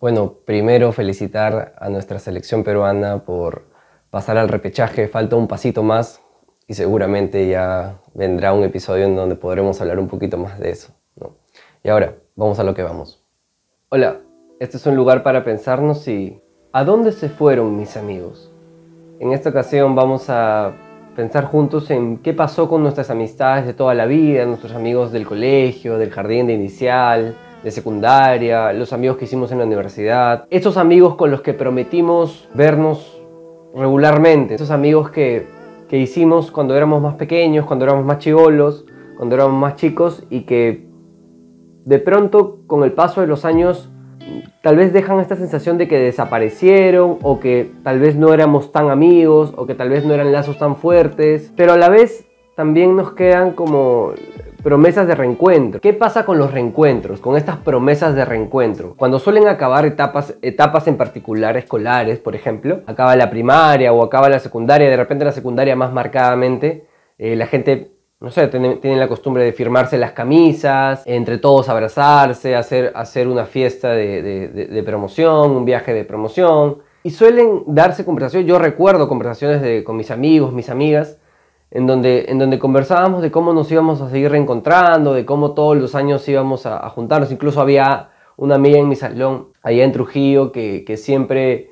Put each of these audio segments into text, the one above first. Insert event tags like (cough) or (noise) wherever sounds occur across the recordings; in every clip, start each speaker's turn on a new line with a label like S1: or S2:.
S1: Bueno, primero felicitar a nuestra selección peruana por pasar al repechaje. Falta un pasito más y seguramente ya vendrá un episodio en donde podremos hablar un poquito más de eso. Y ahora, vamos a lo que vamos. Hola, este es un lugar para pensarnos y ¿a dónde se fueron mis amigos? En esta ocasión vamos a pensar juntos en qué pasó con nuestras amistades de toda la vida, nuestros amigos del colegio, del jardín de inicial, de secundaria, los amigos que hicimos en la universidad, esos amigos con los que prometimos vernos regularmente, esos amigos que, que hicimos cuando éramos más pequeños, cuando éramos más chivolos, cuando éramos más chicos y que de pronto con el paso de los años tal vez dejan esta sensación de que desaparecieron o que tal vez no éramos tan amigos o que tal vez no eran lazos tan fuertes, pero a la vez también nos quedan como promesas de reencuentro. ¿Qué pasa con los reencuentros, con estas promesas de reencuentro? Cuando suelen acabar etapas, etapas en particular escolares, por ejemplo, acaba la primaria o acaba la secundaria, de repente la secundaria más marcadamente, eh, la gente no sé, tienen, la costumbre de firmarse las camisas, entre todos abrazarse, hacer, hacer una fiesta de, promoción, un viaje de promoción. Y suelen darse conversaciones, yo recuerdo conversaciones con mis amigos, mis amigas, en donde, en donde conversábamos de cómo nos íbamos a seguir reencontrando, de cómo todos los años íbamos a, juntarnos. Incluso había una amiga en mi salón, allá en Trujillo, que, que siempre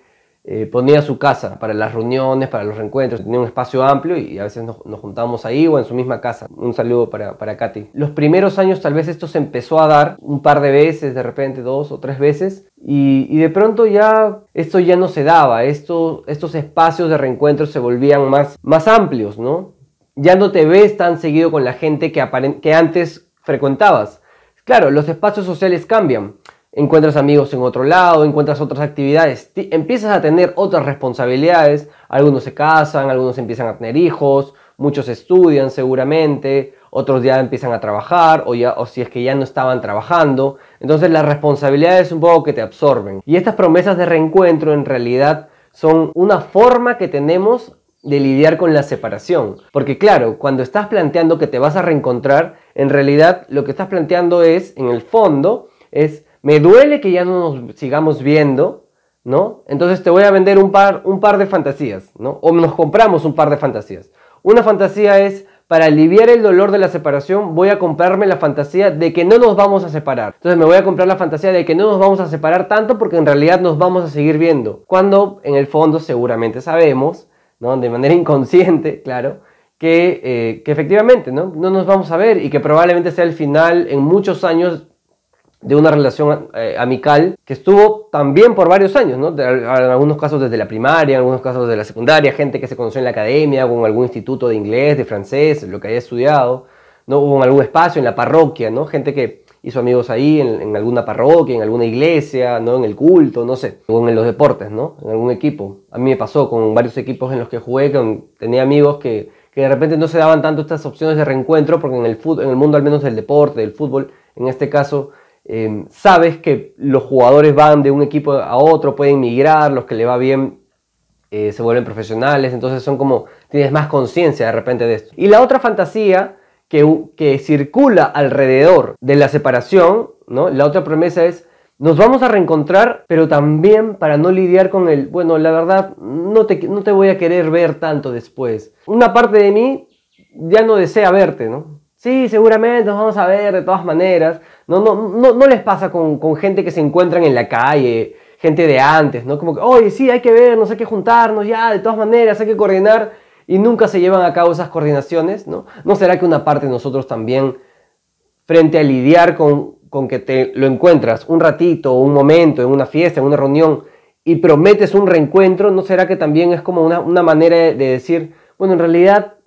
S1: eh, ponía su casa para las reuniones, para los reencuentros, tenía un espacio amplio y a veces nos, nos juntábamos ahí o en su misma casa. Un saludo para, para Katy. Los primeros años tal vez esto se empezó a dar un par de veces, de repente dos o tres veces, y, y de pronto ya esto ya no se daba, esto, estos espacios de reencuentro se volvían más, más amplios, ¿no? Ya no te ves tan seguido con la gente que, antes frecuentabas. Claro, los espacios sociales cambian. Encuentras amigos en otro lado, encuentras otras actividades, empiezas a tener otras responsabilidades, algunos se casan, algunos empiezan a tener hijos, muchos estudian seguramente, otros ya empiezan a trabajar o, ya, o si es que ya no estaban trabajando, entonces las responsabilidades un poco que te absorben. Y estas promesas de reencuentro en realidad son una forma que tenemos de lidiar con la separación. Porque claro, cuando estás planteando que te vas a reencontrar, en realidad lo que estás planteando es, en el fondo, es me duele que ya no nos sigamos viendo, ¿no? Entonces te voy a vender un par, un par de fantasías, ¿no? O nos compramos un par de fantasías. Una fantasía es, para aliviar el dolor de la separación, voy a comprarme la fantasía de que no nos vamos a separar. Entonces me voy a comprar la fantasía de que no nos vamos a separar tanto porque en realidad nos vamos a seguir viendo. Cuando en el fondo seguramente sabemos, ¿no? De manera (laughs) inconsciente, claro, que, eh, que efectivamente ¿no? no nos vamos a ver y que probablemente sea el final en muchos años de una relación eh, amical que estuvo también por varios años, ¿no? en algunos casos desde la primaria, en algunos casos de la secundaria, gente que se conoció en la academia o en algún instituto de inglés, de francés, lo que haya estudiado, ¿no? hubo en algún espacio, en la parroquia, ¿no? gente que hizo amigos ahí en, alguna parroquia, en alguna iglesia, ¿no? en el culto, no sé, o en los deportes, ¿no? en algún equipo. A mí me pasó con varios equipos en los que jugué, tenía amigos que, que de repente no se daban tanto estas opciones de reencuentro, porque en el, en el mundo al menos del deporte, del fútbol, en este caso, Em, sabes que los jugadores van de un equipo a otro, pueden migrar, los que le va bien eh, se vuelven profesionales, entonces son como, tienes más conciencia de repente de esto. Y la otra fantasía que, circula alrededor de la separación, ¿no? la otra promesa es, nos vamos a reencontrar, pero también para no lidiar con el, bueno, la verdad, no te, no te voy a querer ver tanto después. Una parte de mí ya no desea verte, ¿no? Sí, seguramente nos vamos a ver de todas maneras. No, no, no, no les pasa con, con, gente que se encuentran en la calle, gente de antes, ¿no? Como que, oye, sí, hay que vernos, hay que juntarnos, ya, de todas maneras, hay que coordinar. Y nunca se llevan a cabo esas coordinaciones, ¿no? ¿No será que una parte de nosotros también, frente a lidiar con, con que te lo encuentras un ratito, un momento, en una fiesta, en una reunión, y prometes un reencuentro, ¿no será que también es como una, una manera de decir, bueno, en realidad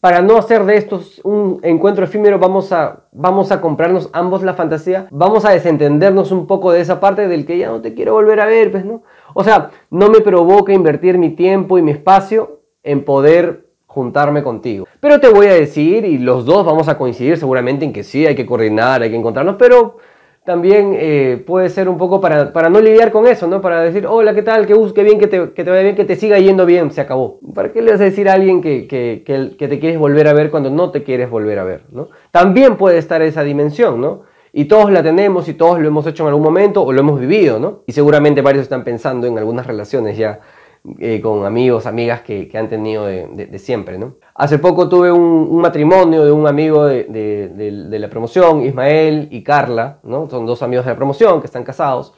S1: para no hacer de estos un encuentro efímero, vamos a, vamos a comprarnos ambos la fantasía, vamos a desentendernos un poco de esa parte del que ya no te quiero volver a ver, pues, ¿no? O sea, no me provoca invertir mi tiempo y mi espacio en poder juntarme contigo. Pero te voy a decir, y los dos vamos a coincidir seguramente en que sí, hay que coordinar, hay que encontrarnos, pero también eh, puede ser un poco para, para, no lidiar con eso, ¿no? Para decir, hola, ¿qué tal? Qué, qué bien, que te, que te vaya bien, que te siga yendo bien, se acabó. ¿Para qué le vas a decir a alguien que, que, que, te quieres volver a ver cuando no te quieres volver a ver, ¿no? También puede estar esa dimensión, ¿no? Y todos la tenemos y todos lo hemos hecho en algún momento o lo hemos vivido, ¿no? Y seguramente varios están pensando en algunas relaciones ya eh, con amigos, amigas que, han tenido de, siempre, ¿no? Hace poco tuve un, matrimonio de un amigo de, la promoción, Ismael y Carla, ¿no? Son dos amigos de la promoción que están casados.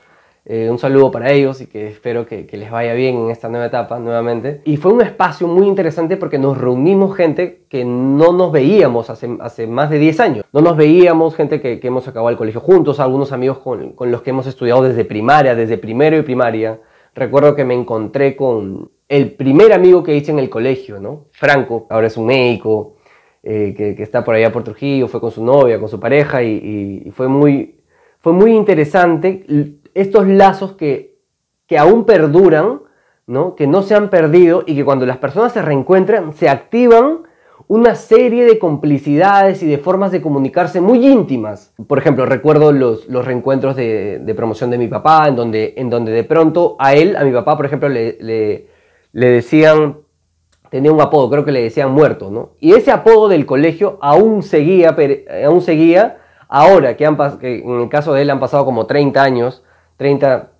S1: Eh, un saludo para ellos y que espero que, les vaya bien en esta nueva etapa nuevamente. Y fue un espacio muy interesante porque nos reunimos gente que no nos veíamos hace, más de 10 años. No nos veíamos gente que, hemos acabado el colegio juntos, algunos amigos con, con, los que hemos estudiado desde primaria, desde primero y primaria. Recuerdo que me encontré con el primer amigo que hice en el colegio, ¿no? Franco, ahora es un médico, eh, que, está por allá por Trujillo, fue con su novia, con su pareja y, y fue, muy, fue muy interesante estos lazos que, que aún perduran, ¿no? que no se han perdido y que cuando las personas se reencuentran se activan una serie de complicidades y de formas de comunicarse muy íntimas. Por ejemplo, recuerdo los, los reencuentros de, promoción de mi papá, en donde, en donde de pronto a él, a mi papá, por ejemplo, le, le, le decían, tenía un apodo, creo que le decían muerto, ¿no? Y ese apodo del colegio aún seguía, aún seguía ahora, que, han, que en el caso de él han pasado como 30 años, 30,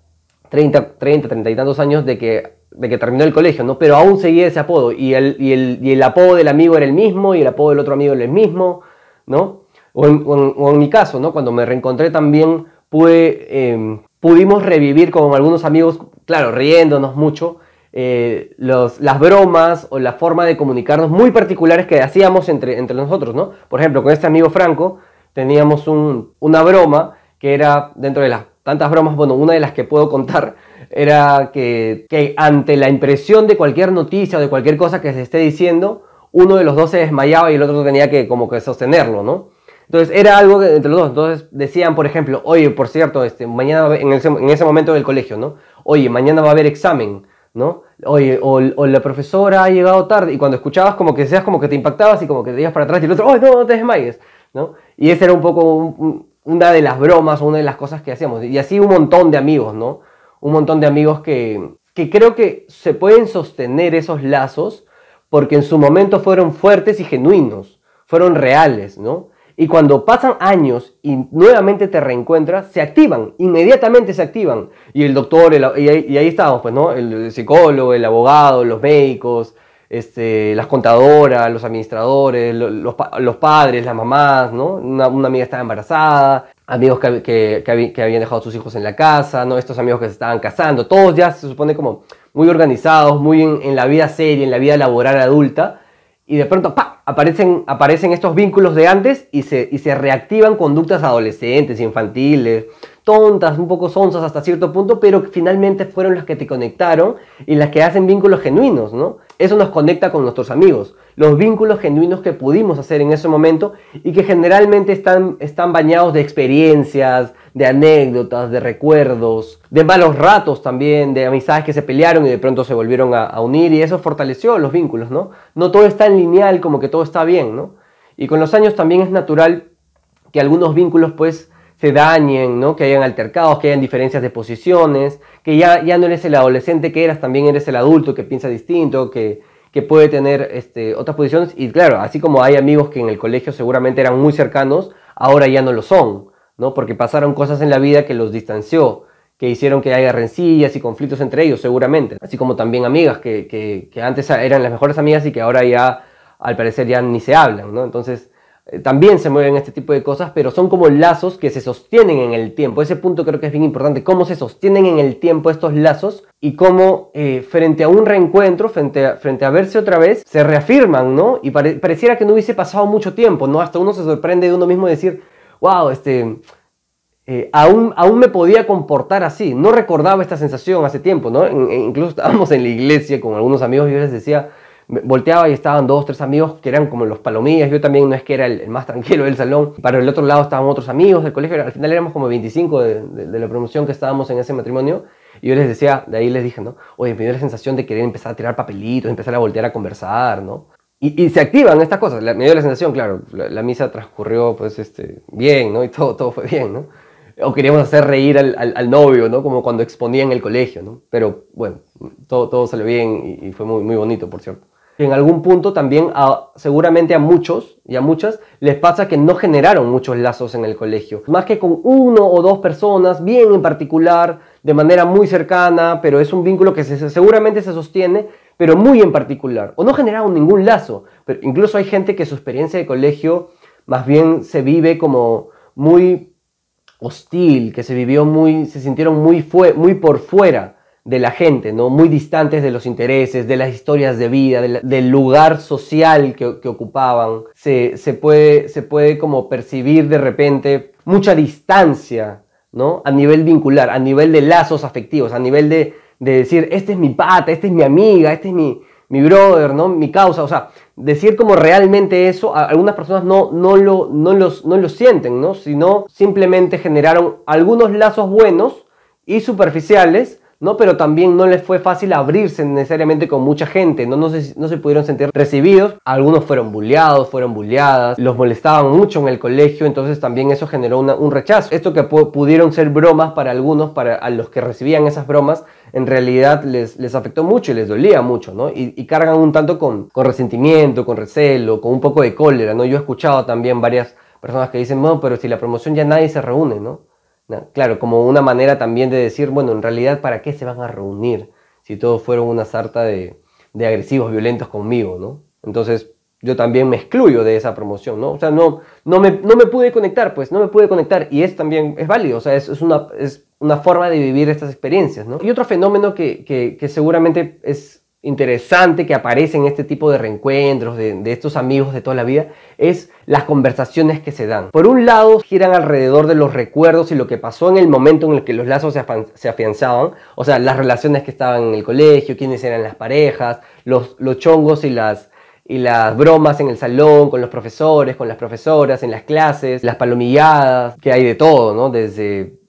S1: 30, 30, 30 y tantos años de que, de que terminó el colegio, ¿no? Pero aún seguía ese apodo y el, y, el, y el apodo del amigo era el mismo y el apodo del otro amigo era el mismo, ¿no? O en, mi caso, ¿no? Cuando me reencontré también pude, eh, pudimos revivir con algunos amigos, claro, riéndonos mucho, eh, los, las bromas o la forma de comunicarnos muy particulares que hacíamos entre, entre nosotros, ¿no? Por ejemplo, con este amigo Franco teníamos un, una broma que era dentro de las tantas bromas, bueno, una de las que puedo contar era que, que, ante la impresión de cualquier noticia o de cualquier cosa que se esté diciendo, uno de los dos se desmayaba y el otro tenía que como que sostenerlo, ¿no? Entonces era algo entre los dos. Entonces decían, por ejemplo, oye, por cierto, este, mañana en ese, en ese momento del colegio, ¿no? Oye, mañana va a haber examen, ¿no? Oye, o, la profesora ha llegado tarde y cuando escuchabas como que seas como que te impactabas y como que te ibas para atrás y el otro, oye, no, no te desmayes, ¿no? Y ese era un poco un, una de las bromas, una de las cosas que hacíamos. Y así un montón de amigos, ¿no? Un montón de amigos que, que creo que se pueden sostener esos lazos porque en su momento fueron fuertes y genuinos, fueron reales, ¿no? Y cuando pasan años y nuevamente te reencuentras, se activan, inmediatamente se activan. Y el doctor, ahí, y, ahí, estábamos, pues, ¿no? El psicólogo, el abogado, los médicos, este, las contadoras, los administradores, los, padres, las mamás, ¿no? Una, amiga estaba embarazada, amigos que, que, habían dejado sus hijos en la casa, ¿no? Estos amigos que se estaban casando, todos ya se supone como muy organizados, muy en, en la vida seria, en la vida laboral adulta, y de pronto ¡pa! Aparecen, aparecen estos vínculos de antes y se, y se reactivan conductas adolescentes, infantiles, tontas, un poco sonzas hasta cierto punto, pero finalmente fueron las que te conectaron y las que hacen vínculos genuinos, ¿no? Eso nos conecta con nuestros amigos, los vínculos genuinos que pudimos hacer en ese momento y que generalmente están, están bañados de experiencias, de anécdotas, de recuerdos, de malos ratos también, de amistades que se pelearon y de pronto se volvieron a, unir y eso fortaleció los vínculos, ¿no? No todo es tan lineal como que todo está bien, ¿no? Y con los años también es natural que algunos vínculos pues se dañen, ¿no? que hayan altercados, que hayan diferencias de posiciones, que ya, ya no eres el adolescente que eras, también eres el adulto que piensa distinto, que, que puede tener este, otras posiciones. Y claro, así como hay amigos que en el colegio seguramente eran muy cercanos, ahora ya no lo son, ¿no? porque pasaron cosas en la vida que los distanció, que hicieron que haya rencillas y conflictos entre ellos, seguramente. Así como también amigas que, que, que antes eran las mejores amigas y que ahora ya, al parecer, ya ni se hablan. ¿no? Entonces, también se mueven este tipo de cosas, pero son como lazos que se sostienen en el tiempo. Ese punto creo que es bien importante, cómo se sostienen en el tiempo estos lazos y cómo eh, frente a un reencuentro, frente a, verse otra vez, se reafirman, ¿no? Y pareciera que no hubiese pasado mucho tiempo, ¿no? Hasta uno se sorprende de uno mismo decir, wow, este... Eh, aún, aún me podía comportar así, no recordaba esta sensación hace tiempo, ¿no? incluso estábamos en la iglesia con algunos amigos y yo les decía, volteaba y estaban dos, tres amigos que eran como los palomillas. Yo también no es que era el, más tranquilo del salón. Para el otro lado estaban otros amigos del colegio. Al final éramos como 25 de, de, la promoción que estábamos en ese matrimonio. Y yo les decía, de ahí les dije, ¿no? Oye, me dio la sensación de querer empezar a tirar papelitos, empezar a voltear a conversar, ¿no? Y, y se activan estas cosas. me dio la sensación, claro, la, misa transcurrió pues este, bien, ¿no? Y todo, todo fue bien, ¿no? O queríamos hacer reír al novio, ¿no? Como cuando exponía en el colegio, ¿no? Pero bueno, todo, todo salió bien y, y fue muy, muy bonito, por cierto. Que en algún punto también seguramente a muchos y a muchas les pasa que no generaron muchos lazos en el colegio. Más que con uno o dos personas, bien en particular, de manera muy cercana, pero es un vínculo que seguramente se sostiene, pero muy en particular. O no generaron ningún lazo. Pero incluso hay gente que su experiencia de colegio más bien se vive como muy hostil, que se vivió muy, se sintieron muy, muy por fuera de la gente, ¿no? muy distantes de los intereses, de las historias de vida, del lugar social que, ocupaban. Se, puede, se puede como percibir de repente mucha distancia ¿no? a nivel vincular, a nivel de lazos afectivos, a nivel de, de decir, este es mi pata, este es mi amiga, este es mi, mi brother, ¿no? mi causa. O sea, decir como realmente eso, algunas personas no, no, lo, no, los, no lo sienten, ¿no? sino simplemente generaron algunos lazos buenos y superficiales ¿no? Pero también no les fue fácil abrirse necesariamente con mucha gente, ¿no? No se, no se pudieron sentir recibidos. Algunos fueron bulleados, fueron bulleadas, los molestaban mucho en el colegio, entonces también eso generó un rechazo. Esto que pudieron ser bromas para algunos, para a los que recibían esas bromas, en realidad les, les afectó mucho y les dolía mucho, ¿no? Y, y cargan un tanto con, con resentimiento, con recelo, con un poco de cólera, ¿no? Yo he escuchado también varias personas que dicen, no, pero si la promoción ya nadie se reúne, ¿no? Claro, como una manera también de decir, bueno, en realidad, ¿para qué se van a reunir si todos fueron una sarta de, agresivos, violentos conmigo, ¿no? Entonces, yo también me excluyo de esa promoción, ¿no? O sea, no, no, me, no me pude conectar, pues, no me pude conectar. Y es también, es válido, o sea, es, es, una, es una forma de vivir estas experiencias, ¿no? Y otro fenómeno que, que seguramente es interesante que aparece en este tipo de reencuentros de, estos amigos de toda la vida es las conversaciones que se dan. Por un lado, giran alrededor de los recuerdos y lo que pasó en el momento en el que los lazos se, afianzaban, o sea, las relaciones que estaban en el colegio, quiénes eran las parejas, los, chongos y las, y las bromas en el salón, con los profesores, con las profesoras, en las clases, las palomilladas, que hay de todo, ¿no? Desde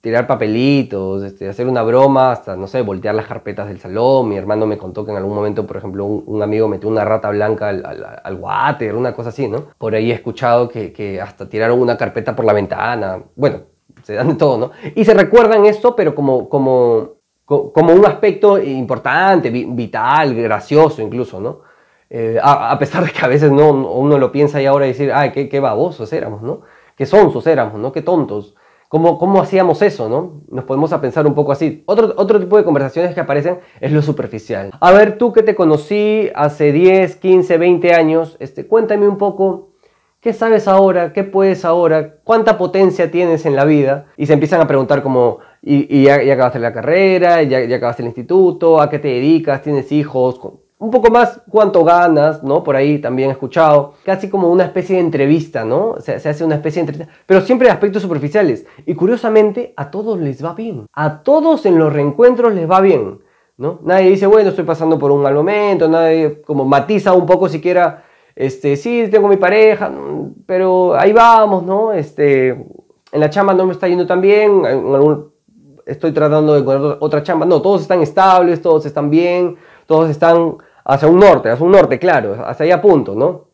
S1: tirar papelitos, este, hacer una broma, hasta, no sé, voltear las carpetas del salón. Mi hermano me contó que en algún momento, por ejemplo, un, amigo metió una rata blanca al, al, water, una cosa así, ¿no? Por ahí he escuchado que, que, hasta tiraron una carpeta por la ventana. Bueno, se dan de todo, ¿no? Y se recuerdan esto, pero como, como, como un aspecto importante, vital, gracioso incluso, ¿no? Eh, a, pesar de que a veces no, uno lo piensa y ahora decir, ay, qué, qué babosos éramos, ¿no? Qué sonsos éramos, ¿no? Qué tontos. ¿Cómo, ¿Cómo, hacíamos eso, no? Nos podemos a pensar un poco así. Otro, otro tipo de conversaciones que aparecen es lo superficial. A ver, tú que te conocí hace 10, 15, 20 años, este, cuéntame un poco ¿Qué sabes ahora? ¿Qué puedes ahora? ¿Cuánta potencia tienes en la vida? Y se empiezan a preguntar como, ¿y, ya, acabaste la carrera? ¿Ya, ¿Ya acabaste el instituto? ¿A qué te dedicas? ¿Tienes hijos? Un poco más cuánto ganas, ¿no? Por ahí también he escuchado, casi como una especie de entrevista, ¿no? Se, se, hace una especie de entrevista, pero siempre aspectos superficiales. Y curiosamente, a todos les va bien. A todos en los reencuentros les va bien, ¿no? Nadie dice, bueno, estoy pasando por un mal momento, nadie como matiza un poco siquiera, este, sí, tengo mi pareja, pero ahí vamos, ¿no? Este, en la chamba no me está yendo tan bien, estoy tratando de encontrar otra chamba. No, todos están estables, todos están bien, todos están hacia un norte, hacia un norte, claro, hacia allá punto, ¿no?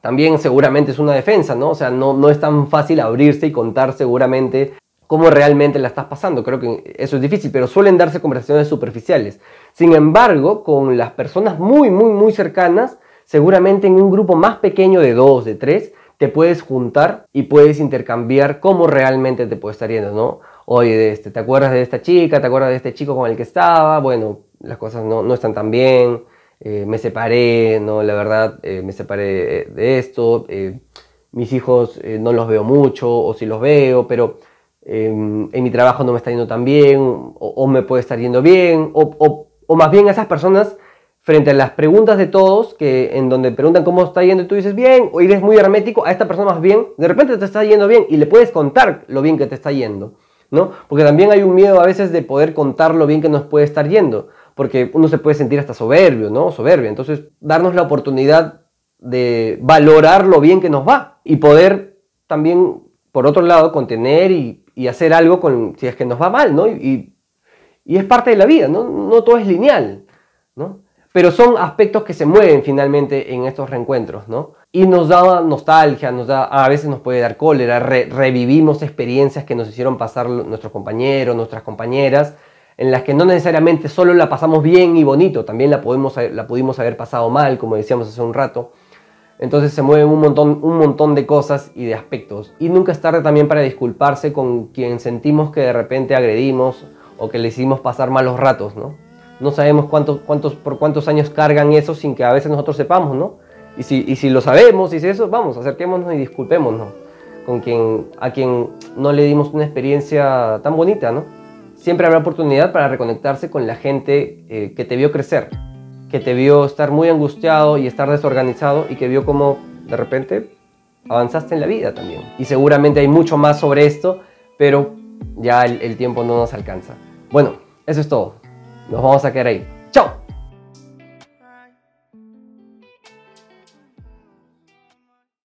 S1: También seguramente es una defensa, ¿no? O sea, no, no es tan fácil abrirse y contar seguramente cómo realmente la estás pasando. Creo que eso es difícil, pero suelen darse conversaciones superficiales. Sin embargo, con las personas muy, muy, muy cercanas, seguramente en un grupo más pequeño de dos, de tres, te puedes juntar y puedes intercambiar cómo realmente te puede estar yendo, ¿no? Oye, este, ¿te acuerdas de esta chica? ¿Te acuerdas de este chico con el que estaba? Bueno, las cosas no, no están tan bien. Eh, me separé, ¿no? La verdad, eh, me separé de esto, eh, mis hijos no los veo mucho, o si los veo, pero em, en mi trabajo no me está yendo tan bien, o, me puede estar yendo bien, o, o, más bien esas personas, frente a las preguntas de todos, que en donde preguntan cómo está yendo tú dices bien, o eres muy hermético, a esta persona más bien, de repente te está yendo bien y le puedes contar lo bien que te está yendo, ¿no? Porque también hay un miedo a veces de poder contar lo bien que nos puede estar yendo porque uno se puede sentir hasta soberbio, ¿no? Soberbia. Entonces, darnos la oportunidad de valorar lo bien que nos va y poder también, por otro lado, contener y, hacer algo con, si es que nos va mal, ¿no? Y, y, es parte de la vida, ¿no? No todo es lineal, ¿no? Pero son aspectos que se mueven finalmente en estos reencuentros, ¿no? Y nos da nostalgia, nos da, a veces nos puede dar cólera, revivimos experiencias que nos hicieron pasar nuestros compañeros, nuestras compañeras, en las que no necesariamente solo la pasamos bien y bonito, también la, podemos, la pudimos haber pasado mal, como decíamos hace un rato. Entonces se mueven un montón, un montón de cosas y de aspectos. Y nunca es tarde también para disculparse con quien sentimos que de repente agredimos o que le hicimos pasar malos ratos, ¿no? No sabemos cuántos, cuántos, por cuántos años cargan eso sin que a veces nosotros sepamos, ¿no? Y si, y si lo sabemos, y si eso, vamos, acerquémonos y disculpémonos con quien, a quien no le dimos una experiencia tan bonita, ¿no? Siempre habrá oportunidad para reconectarse con la gente eh, que te vio crecer, que te vio estar muy angustiado y estar desorganizado y que vio cómo de repente avanzaste en la vida también. Y seguramente hay mucho más sobre esto, pero ya el, el tiempo no nos alcanza. Bueno, eso es todo. Nos vamos a quedar ahí. ¡Chao!